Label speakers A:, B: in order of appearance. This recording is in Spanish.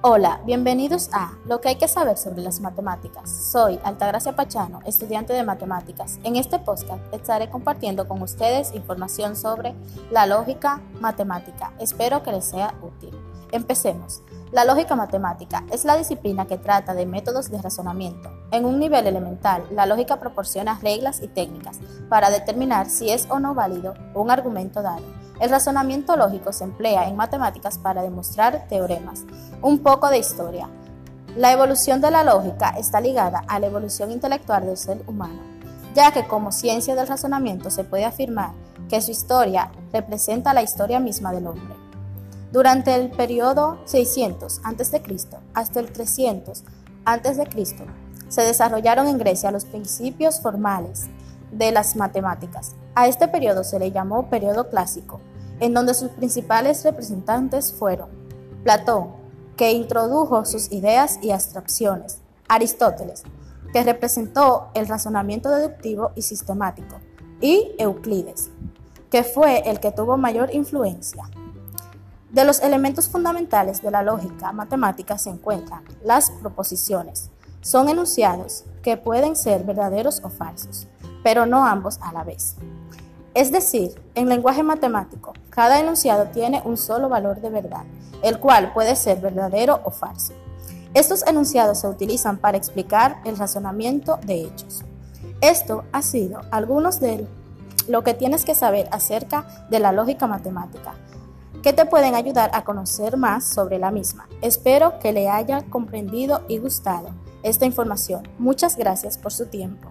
A: Hola, bienvenidos a Lo que hay que saber sobre las matemáticas. Soy Altagracia Pachano, estudiante de matemáticas. En este podcast estaré compartiendo con ustedes información sobre la lógica matemática. Espero que les sea útil. Empecemos. La lógica matemática es la disciplina que trata de métodos de razonamiento. En un nivel elemental, la lógica proporciona reglas y técnicas para determinar si es o no válido un argumento dado. El razonamiento lógico se emplea en matemáticas para demostrar teoremas. Un poco de historia. La evolución de la lógica está ligada a la evolución intelectual del ser humano, ya que como ciencia del razonamiento se puede afirmar que su historia representa la historia misma del hombre. Durante el periodo 600 a.C. hasta el 300 a.C., se desarrollaron en Grecia los principios formales de las matemáticas. A este periodo se le llamó periodo clásico, en donde sus principales representantes fueron Platón, que introdujo sus ideas y abstracciones, Aristóteles, que representó el razonamiento deductivo y sistemático, y Euclides, que fue el que tuvo mayor influencia. De los elementos fundamentales de la lógica matemática se encuentran las proposiciones. Son enunciados que pueden ser verdaderos o falsos, pero no ambos a la vez. Es decir, en lenguaje matemático, cada enunciado tiene un solo valor de verdad, el cual puede ser verdadero o falso. Estos enunciados se utilizan para explicar el razonamiento de hechos. Esto ha sido algunos de lo que tienes que saber acerca de la lógica matemática, que te pueden ayudar a conocer más sobre la misma. Espero que le haya comprendido y gustado esta información. Muchas gracias por su tiempo.